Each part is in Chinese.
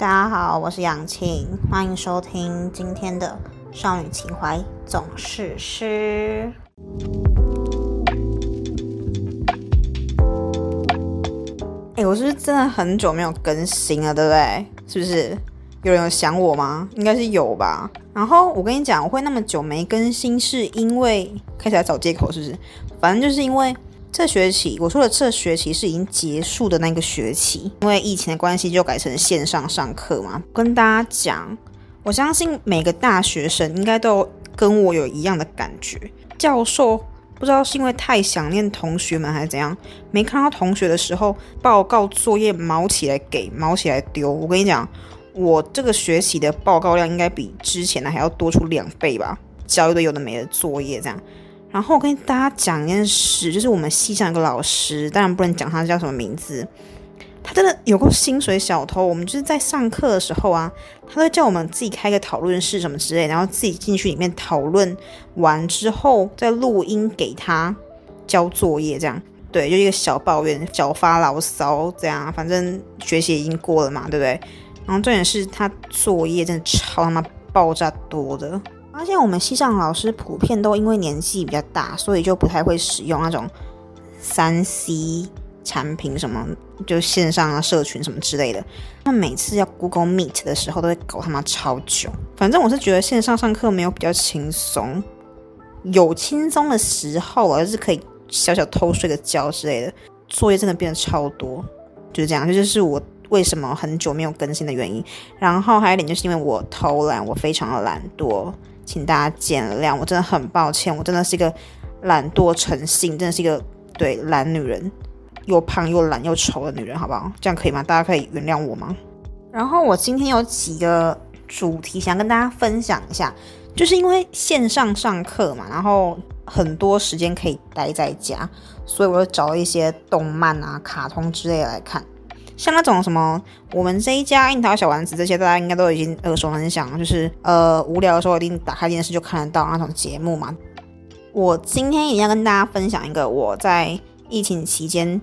大家好，我是杨晴，欢迎收听今天的《少女情怀总是诗》。哎，我是不是真的很久没有更新了，对不对？是不是有人有想我吗？应该是有吧。然后我跟你讲，我会那么久没更新，是因为开始来找借口，是不是？反正就是因为。这学期我说的这学期是已经结束的那个学期，因为疫情的关系就改成线上上课嘛。跟大家讲，我相信每个大学生应该都跟我有一样的感觉。教授不知道是因为太想念同学们还是怎样，没看到同学的时候，报告作业毛起来给，毛起来丢。我跟你讲，我这个学期的报告量应该比之前的还要多出两倍吧，交一堆有的没的作业这样。然后我跟大家讲一件事，就是我们系上有个老师，当然不能讲他叫什么名字，他真的有个薪水小偷。我们就是在上课的时候啊，他会叫我们自己开个讨论室什么之类，然后自己进去里面讨论完之后再录音给他交作业，这样对，就一个小抱怨、小发牢骚这样。反正学习已经过了嘛，对不对？然后重点是他作业真的超他妈爆炸多的。发现我们西上老师普遍都因为年纪比较大，所以就不太会使用那种三 C 产品，什么就线上啊、社群什么之类的。那每次要 Google Meet 的时候，都会搞他妈超久。反正我是觉得线上上课没有比较轻松，有轻松的时候，而是可以小小偷睡个觉之类的。作业真的变得超多，就是这样。这就是我为什么很久没有更新的原因。然后还有一点就是因为我偷懒，我非常的懒惰。请大家见谅，我真的很抱歉，我真的是一个懒惰成性，真的是一个对懒女人，又胖又懒又丑的女人，好不好？这样可以吗？大家可以原谅我吗？然后我今天有几个主题想跟大家分享一下，就是因为线上上课嘛，然后很多时间可以待在家，所以我就找了一些动漫啊、卡通之类来看。像那种什么，我们这一家樱桃小丸子这些，大家应该都已经耳熟能详，就是呃无聊的时候一定打开电视就看得到那种节目嘛。我今天也要跟大家分享一个我在疫情期间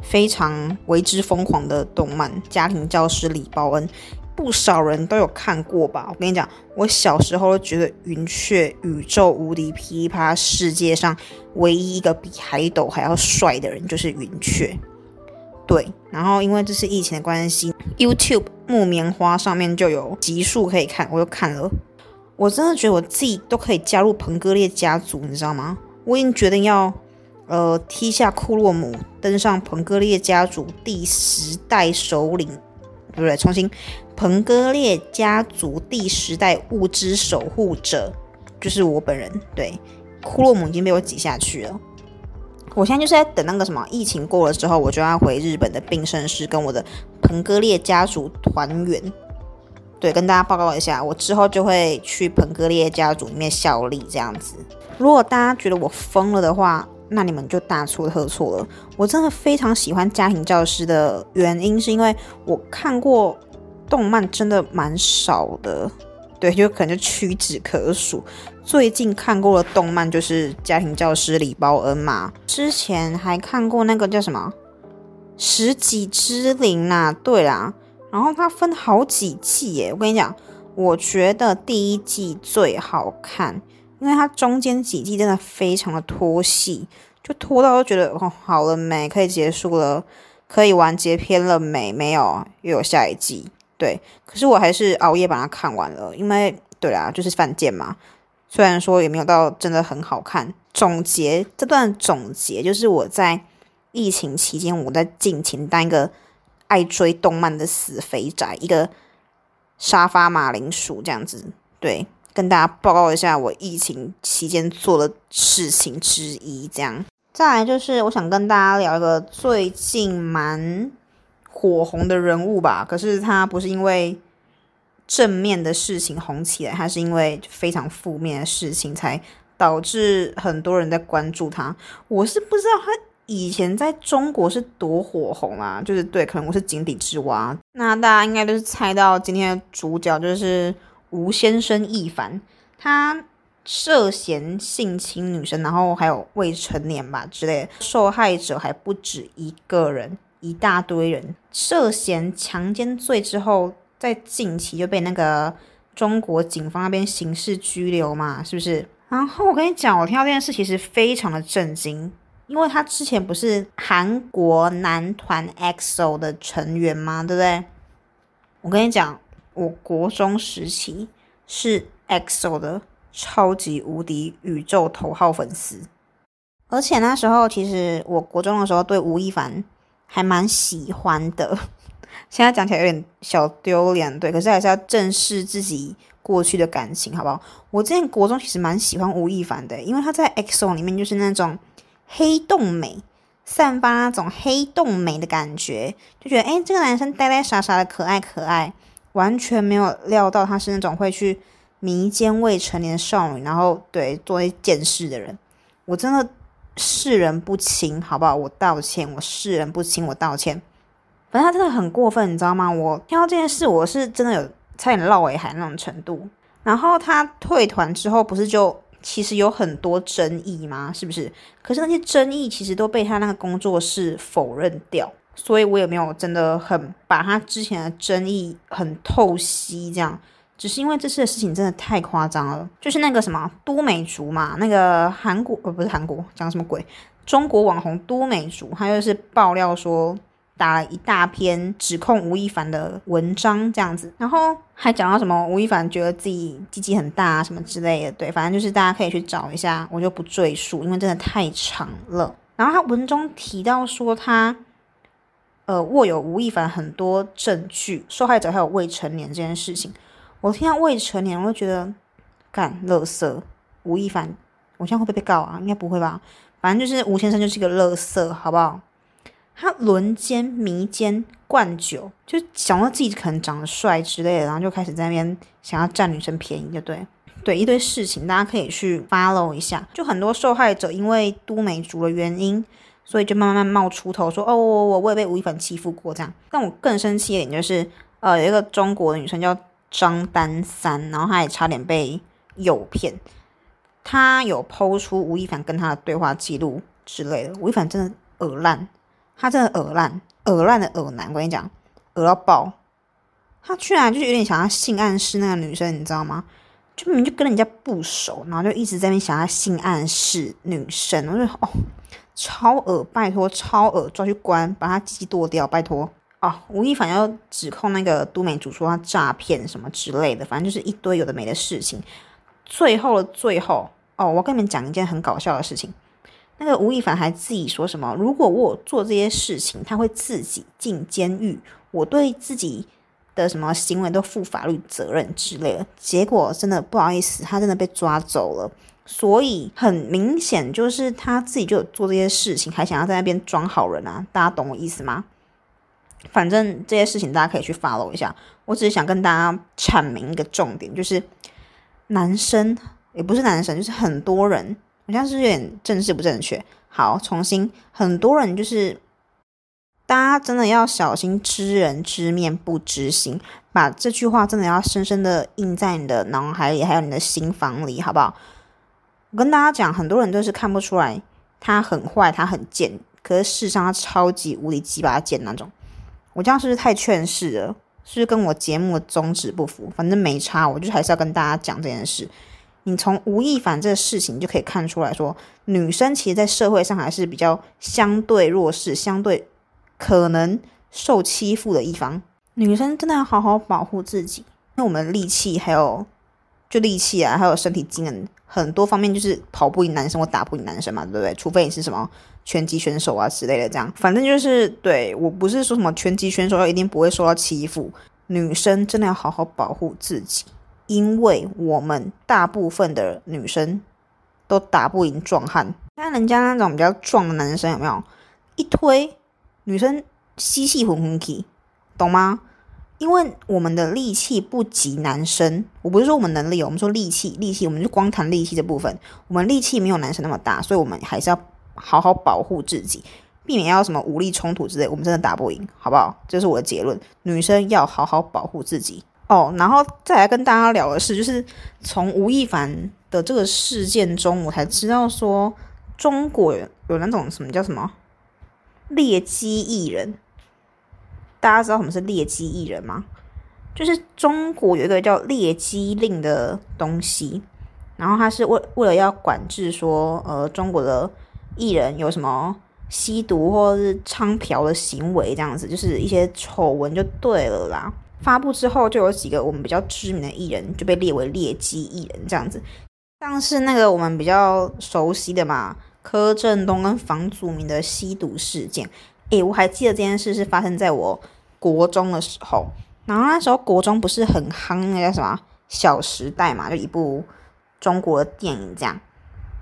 非常为之疯狂的动漫《家庭教师李包恩》，不少人都有看过吧？我跟你讲，我小时候觉得云雀宇宙无敌噼啪，世界上唯一一个比海斗还要帅的人就是云雀。对，然后因为这是疫情的关系，YouTube 木棉花上面就有集数可以看，我又看了。我真的觉得我自己都可以加入彭格列家族，你知道吗？我已经决定要，呃，踢下库洛姆，登上彭格列家族第十代首领，对不对？重新，彭格列家族第十代物资守护者就是我本人。对，库洛姆已经被我挤下去了。我现在就是在等那个什么疫情过了之后，我就要回日本的病盛室跟我的彭格列家族团圆。对，跟大家报告一下，我之后就会去彭格列家族里面效力这样子。如果大家觉得我疯了的话，那你们就大错特错了。我真的非常喜欢家庭教师的原因，是因为我看过动漫真的蛮少的。对，就可能就屈指可数。最近看过的动漫就是《家庭教师李包恩》嘛，之前还看过那个叫什么《十几之灵》呐。对啦，然后它分好几季耶。我跟你讲，我觉得第一季最好看，因为它中间几季真的非常的拖戏，就拖到都觉得哦，好了没，可以结束了，可以完结篇了没？没有，又有下一季。对，可是我还是熬夜把它看完了，因为对啦，就是犯贱嘛。虽然说也没有到真的很好看。总结这段总结，就是我在疫情期间，我在尽情当一个爱追动漫的死肥宅，一个沙发马铃薯这样子。对，跟大家报告一下我疫情期间做的事情之一。这样，再来就是我想跟大家聊一个最近蛮。火红的人物吧，可是他不是因为正面的事情红起来，他是因为非常负面的事情才导致很多人在关注他。我是不知道他以前在中国是多火红啊，就是对，可能我是井底之蛙。那大家应该都是猜到今天的主角就是吴先生易凡，他涉嫌性侵女生，然后还有未成年吧之类的，受害者还不止一个人。一大堆人涉嫌强奸罪之后在近期就被那个中国警方那边刑事拘留嘛，是不是？然后我跟你讲，我听到这件事其实非常的震惊，因为他之前不是韩国男团 EXO 的成员吗？对不对？我跟你讲，我国中时期是 EXO 的超级无敌宇宙头号粉丝，而且那时候其实我国中的时候对吴亦凡还蛮喜欢的。现在讲起来有点小丢脸，对，可是还是要正视自己过去的感情，好不好？我之前国中其实蛮喜欢吴亦凡的，因为他在 X O 里面就是那种黑洞美，散发那种黑洞美的感觉，就觉得诶，这个男生呆呆傻傻的可爱可爱，完全没有料到他是那种会去迷奸未成年少女，然后对做一件事的人，我真的世人不清，好不好？我道歉，我世人不清，我道歉。反正他真的很过分，你知道吗？我听到这件事，我是真的有差点落尾海那种程度。然后他退团之后，不是就其实有很多争议吗？是不是？可是那些争议其实都被他那个工作室否认掉，所以我也没有真的很把他之前的争议很透析。这样，只是因为这次的事情真的太夸张了，就是那个什么都美竹嘛，那个韩国呃不是韩国，讲什么鬼？中国网红都美竹，他就是爆料说。打了一大篇指控吴亦凡的文章，这样子，然后还讲到什么吴亦凡觉得自己鸡鸡很大啊，什么之类的，对，反正就是大家可以去找一下，我就不赘述，因为真的太长了。然后他文中提到说他，呃，握有吴亦凡很多证据，受害者还有未成年这件事情，我听到未成年，我就觉得干乐色吴亦凡，我现在会不会被告啊？应该不会吧，反正就是吴先生就是一个乐色，好不好？他轮奸、迷奸、灌酒，就想到自己可能长得帅之类的，然后就开始在那边想要占女生便宜，就对，对一堆事情，大家可以去 follow 一下。就很多受害者因为都美竹的原因，所以就慢慢冒出头说：“哦，我我我也被吴亦凡欺负过。”这样。但我更生气一点就是，呃，有一个中国的女生叫张丹三，然后他也差点被诱骗。他有剖出吴亦凡跟他的对话记录之类的，吴亦凡真的耳烂。他真的耳烂，耳烂的耳男，我跟你讲，耳到爆。他居然就是有点想要性暗示那个女生，你知道吗？就明明就跟人家不熟，然后就一直在那边想要性暗示女生，我就哦，超恶，拜托，超恶，抓去关，把他鸡剁掉，拜托。哦，吴亦凡要指控那个都美竹说他诈骗什么之类的，反正就是一堆有的没的事情。最后的最后，哦，我跟你们讲一件很搞笑的事情。那个吴亦凡还自己说什么？如果我做这些事情，他会自己进监狱，我对自己的什么行为都负法律责任之类的。结果真的不好意思，他真的被抓走了。所以很明显就是他自己就有做这些事情，还想要在那边装好人啊！大家懂我意思吗？反正这些事情大家可以去 follow 一下。我只是想跟大家阐明一个重点，就是男生也不是男生，就是很多人。好像是有点正式不正确。好，重新，很多人就是大家真的要小心知人知面不知心，把这句话真的要深深的印在你的脑海里，还有你的心房里，好不好？我跟大家讲，很多人都是看不出来他很坏，他很贱，可是事实上他超级无敌鸡巴贱那种。我这样是不是太劝世了？是不是跟我节目的宗旨不符？反正没差，我就还是要跟大家讲这件事。你从吴亦凡这个事情就可以看出来说，女生其实，在社会上还是比较相对弱势、相对可能受欺负的一方。女生真的要好好保护自己，因为我们力气还有就力气啊，还有身体机能很多方面，就是跑不赢男生或打不赢男生嘛，对不对？除非你是什么拳击选手啊之类的，这样。反正就是对我不是说什么拳击选手要一定不会受到欺负，女生真的要好好保护自己。因为我们大部分的女生都打不赢壮汉，但人家那种比较壮的男生有没有一推女生吸气混混气，懂吗？因为我们的力气不及男生，我不是说我们能力，我们说力气，力气，我们就光谈力气这部分，我们力气没有男生那么大，所以我们还是要好好保护自己，避免要什么武力冲突之类，我们真的打不赢，好不好？这是我的结论，女生要好好保护自己。哦，然后再来跟大家聊的是，就是从吴亦凡的这个事件中，我才知道说中国有那种什么叫什么劣迹艺人。大家知道什么是劣迹艺人吗？就是中国有一个叫劣迹令的东西，然后它是为为了要管制说，呃，中国的艺人有什么吸毒或者是娼嫖的行为，这样子，就是一些丑闻就对了啦。发布之后，就有几个我们比较知名的艺人就被列为劣迹艺人，这样子，像是那个我们比较熟悉的嘛，柯震东跟房祖名的吸毒事件。诶，我还记得这件事是发生在我国中的时候。然后那时候国中不是很夯那个什么《小时代》嘛，就一部中国的电影这样。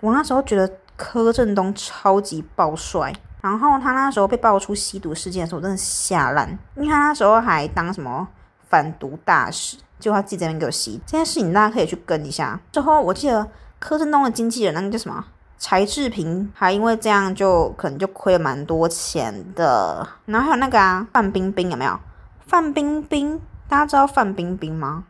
我那时候觉得柯震东超级暴帅，然后他那时候被爆出吸毒事件的时候，我真的吓烂，因为他那时候还当什么反毒大使，就他自己在那边给我吸。这件事情大家可以去跟一下。之后我记得柯震东的经纪人那个叫什么柴智屏，还因为这样就可能就亏了蛮多钱的。然后还有那个啊范冰冰有没有？范冰冰，大家知道范冰冰吗？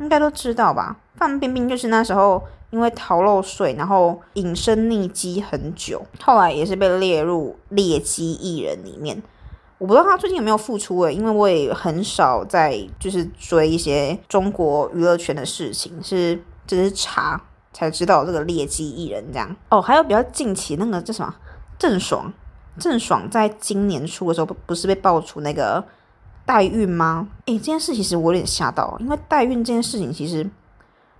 应该都知道吧。范冰冰就是那时候因为逃漏税，然后隐身匿迹很久，后来也是被列入劣迹艺人里面。我不知道他最近有没有复出诶，因为我也很少在就是追一些中国娱乐圈的事情，是只是查才知道这个劣迹艺人这样。哦，还有比较近期那个叫什么郑爽，郑爽在今年初的时候不不是被爆出那个。代孕吗？诶，这件事其实我有点吓到，因为代孕这件事情其实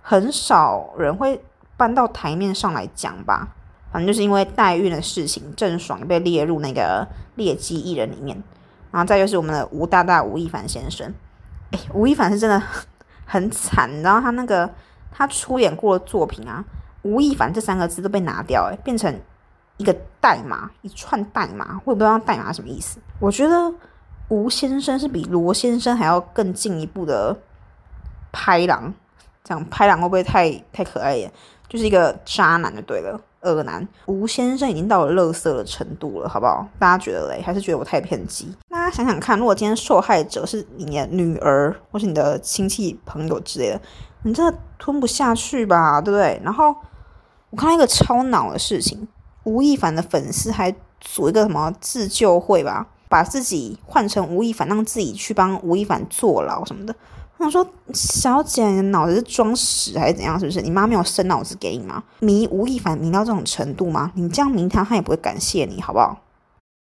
很少人会搬到台面上来讲吧。反正就是因为代孕的事情，郑爽被列入那个劣迹艺人里面。然后再就是我们的吴大大吴亦凡先生，诶，吴亦凡是真的很惨，然后他那个他出演过的作品啊，吴亦凡这三个字都被拿掉，诶，变成一个代码，一串代码，我也不知道代码什么意思。我觉得。吴先生是比罗先生还要更进一步的拍狼，这样拍狼会不会太太可爱了？就是一个渣男就对了，恶男。吴先生已经到了乐色的程度了，好不好？大家觉得嘞？还是觉得我太偏激？大家想想看，如果今天受害者是你的女儿，或是你的亲戚朋友之类的，你真的吞不下去吧？对不对？然后我看到一个超脑的事情，吴亦凡的粉丝还组一个什么自救会吧？把自己换成吴亦凡，让自己去帮吴亦凡坐牢什么的。我说，小姐，你脑子是装屎还是怎样？是不是你妈没有生脑子给你吗？迷吴亦凡迷到这种程度吗？你这样迷他，他也不会感谢你，好不好？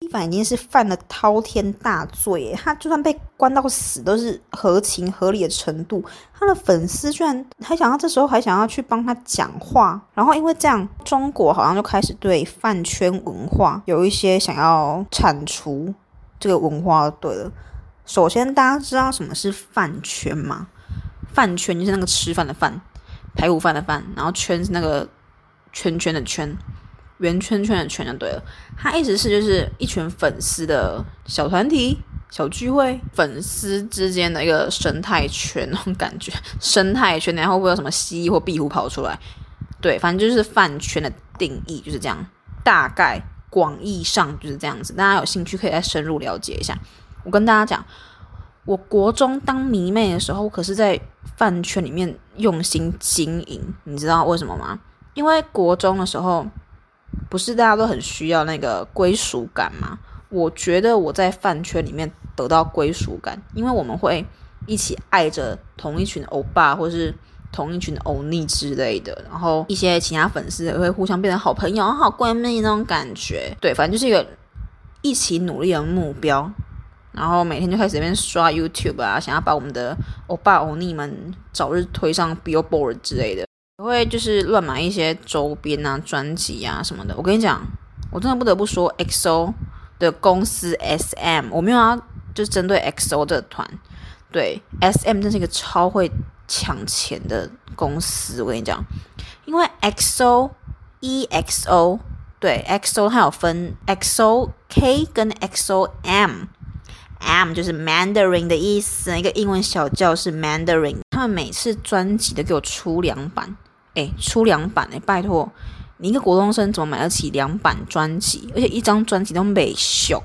吴亦凡已经是犯了滔天大罪，他就算被关到死都是合情合理的程度。他的粉丝居然还想要这时候还想要去帮他讲话，然后因为这样，中国好像就开始对饭圈文化有一些想要铲除。这个文化对了，首先大家知道什么是饭圈吗？饭圈就是那个吃饭的饭，排骨饭的饭，然后圈是那个圈圈的圈，圆圈圈的圈就对了。它意思是就是一群粉丝的小团体、小聚会，粉丝之间的一个生态圈那种感觉。生态圈，然后会有什么蜥蜴或壁虎跑出来？对，反正就是饭圈的定义就是这样，大概。广义上就是这样子，大家有兴趣可以再深入了解一下。我跟大家讲，我国中当迷妹的时候，可是在饭圈里面用心经营，你知道为什么吗？因为国中的时候，不是大家都很需要那个归属感吗？我觉得我在饭圈里面得到归属感，因为我们会一起爱着同一群欧巴，或是。同一群欧尼之类的，然后一些其他粉丝也会互相变成好朋友、好闺蜜那种感觉。对，反正就是一个一起努力的目标。然后每天就开始这边刷 YouTube 啊，想要把我们的欧巴欧尼们早日推上 Billboard 之类的。也会就是乱买一些周边啊、专辑啊什么的。我跟你讲，我真的不得不说，XO 的公司 SM，我没有要就是针对 XO 的团，对 SM 真是一个超会。抢钱的公司，我跟你讲，因为 XO、EXO 对 XO 它有分 XO K 跟 XO M M 就是 Mandarin 的意思，一个英文小教室 Mandarin。他们每次专辑都给我出两版，哎，出两版哎，拜托，你一个国中生怎么买得起两版专辑？而且一张专辑都没秀，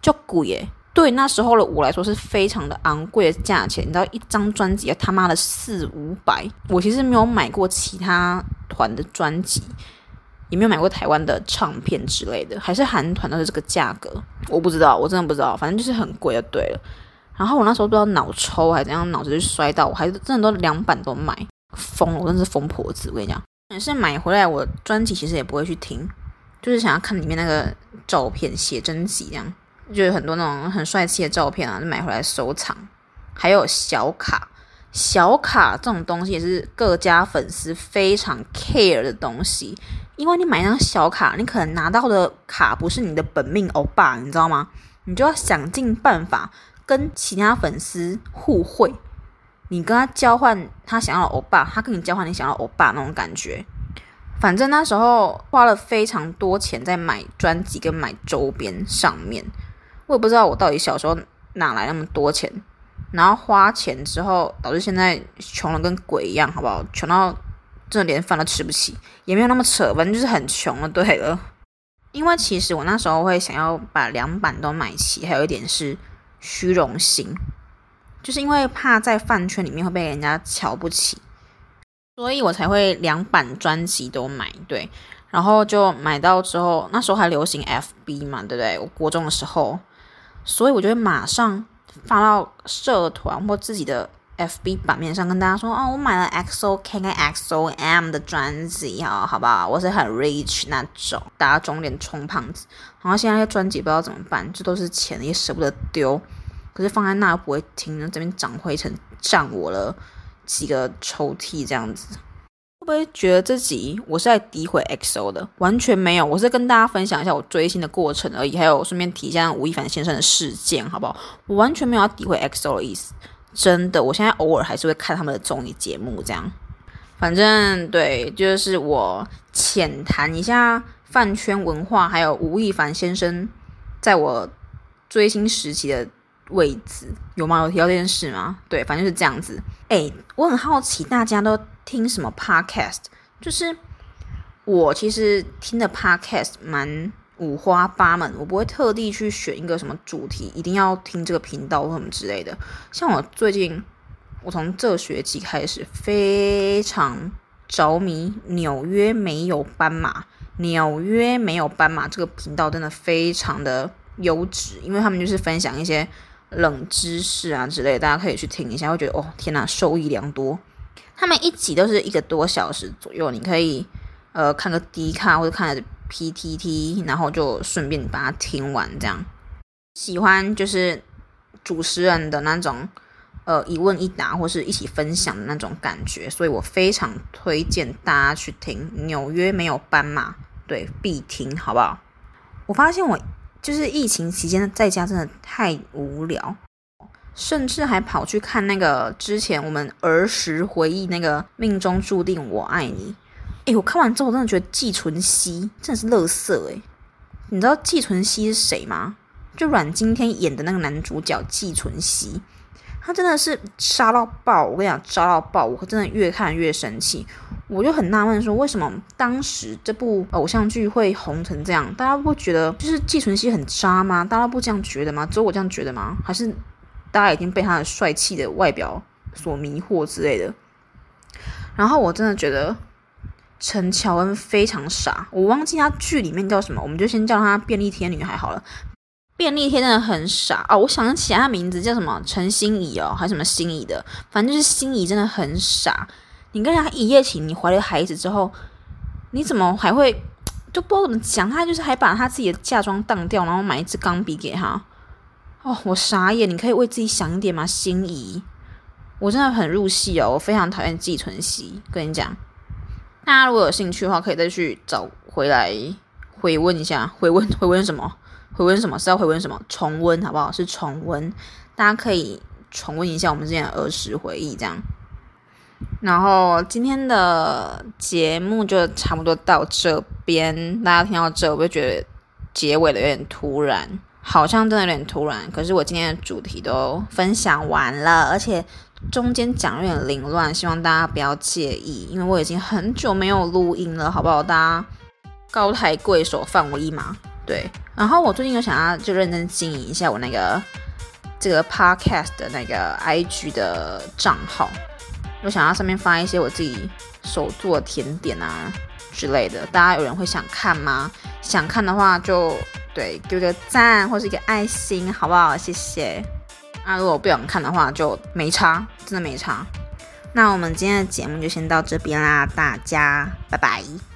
就贵耶。对那时候的我来说是非常的昂贵的价钱，你知道一张专辑他妈的四五百，我其实没有买过其他团的专辑，也没有买过台湾的唱片之类的，还是韩团都是这个价格，我不知道，我真的不知道，反正就是很贵就对了。然后我那时候不知道脑抽还是怎样，脑子就摔到，我还真的都两版都买，疯了，我真是疯婆子，我跟你讲。也是买回来，我专辑其实也不会去听，就是想要看里面那个照片写真集这样，就是很多那种很帅气的照片啊，就买回来收藏。还有小卡，小卡这种东西也是各家粉丝非常 care 的东西，因为你买一张小卡，你可能拿到的卡不是你的本命欧巴，你知道吗？你就要想尽办法跟其他粉丝互惠。你跟他交换他想要的欧巴，他跟你交换你想要欧巴那种感觉。反正那时候花了非常多钱在买专辑跟买周边上面，我也不知道我到底小时候哪来那么多钱。然后花钱之后，导致现在穷的跟鬼一样，好不好？穷到真的连饭都吃不起，也没有那么扯，反正就是很穷了。对了，因为其实我那时候会想要把两版都买齐，还有一点是虚荣心。就是因为怕在饭圈里面会被人家瞧不起，所以我才会两版专辑都买。对，然后就买到之后，那时候还流行 FB 嘛，对不对？我国中的时候，所以我就会马上发到社团或自己的 FB 版面上，跟大家说：“哦，我买了 XOK 跟 XOM 的专辑哦，好不好？我是很 rich 那种，大家肿脸充胖子。然后现在专辑不知道怎么办，这都是钱，也舍不得丢。”可是放在那不会听，这边长灰尘占我了几个抽屉这样子，不会觉得自己我是在诋毁 XO 的？完全没有，我是跟大家分享一下我追星的过程而已，还有顺便提一下吴亦凡先生的事件，好不好？我完全没有要诋毁 XO 的意思，真的，我现在偶尔还是会看他们的综艺节目这样。反正对，就是我浅谈一下饭圈文化，还有吴亦凡先生在我追星时期的。位置有吗？有提到这件事吗？对，反正是这样子。哎，我很好奇，大家都听什么 podcast？就是我其实听的 podcast 蛮五花八门，我不会特地去选一个什么主题，一定要听这个频道或什么之类的。像我最近，我从这学期开始非常着迷《纽约没有斑马》，《纽约没有斑马》这个频道真的非常的优质，因为他们就是分享一些。冷知识啊之类，大家可以去听一下，会觉得哦天哪，受益良多。他们一集都是一个多小时左右，你可以呃看个 D 卡或者看 PTT，然后就顺便把它听完。这样喜欢就是主持人的那种呃一问一答或是一起分享的那种感觉，所以我非常推荐大家去听《纽约没有斑马》，对，必听，好不好？我发现我。就是疫情期间在家真的太无聊，甚至还跑去看那个之前我们儿时回忆那个《命中注定我爱你》。诶，我看完之后我真的觉得季纯熙真的是乐色诶，你知道季纯熙是谁吗？就阮经天演的那个男主角季纯熙，他真的是杀到爆！我跟你讲，杀到爆！我真的越看越生气。我就很纳闷，说为什么当时这部偶像剧会红成这样？大家不觉得就是季纯熙很渣吗？大家不这样觉得吗？只有我这样觉得吗？还是大家已经被他的帅气的外表所迷惑之类的？然后我真的觉得陈乔恩非常傻，我忘记他剧里面叫什么，我们就先叫她便利贴女孩好了。便利贴真的很傻哦，我想起来他名字叫什么陈心怡哦，还是什么心怡的，反正就是心怡真的很傻。你跟人家一夜情，你怀了孩子之后，你怎么还会就不知道怎么讲？他就是还把他自己的嫁妆当掉，然后买一支钢笔给他。哦，我傻眼！你可以为自己想一点吗，心仪？我真的很入戏哦，我非常讨厌季纯熙。跟你讲，大家如果有兴趣的话，可以再去找回来回温一下。回温回温什么？回温什么？是要回温什么？重温好不好？是重温，大家可以重温一下我们之前的儿时回忆，这样。然后今天的节目就差不多到这边，大家听到这，我会觉得结尾的有点突然，好像真的有点突然。可是我今天的主题都分享完了，而且中间讲有点凌乱，希望大家不要介意，因为我已经很久没有录音了，好不好？大家高抬贵手，放我一马。对，然后我最近有想要就认真经营一下我那个这个 podcast 的那个 IG 的账号。我想要上面发一些我自己手做甜点啊之类的，大家有人会想看吗？想看的话就对，给个赞或是一个爱心，好不好？谢谢。那如果不想看的话，就没差，真的没差。那我们今天的节目就先到这边啦，大家拜拜。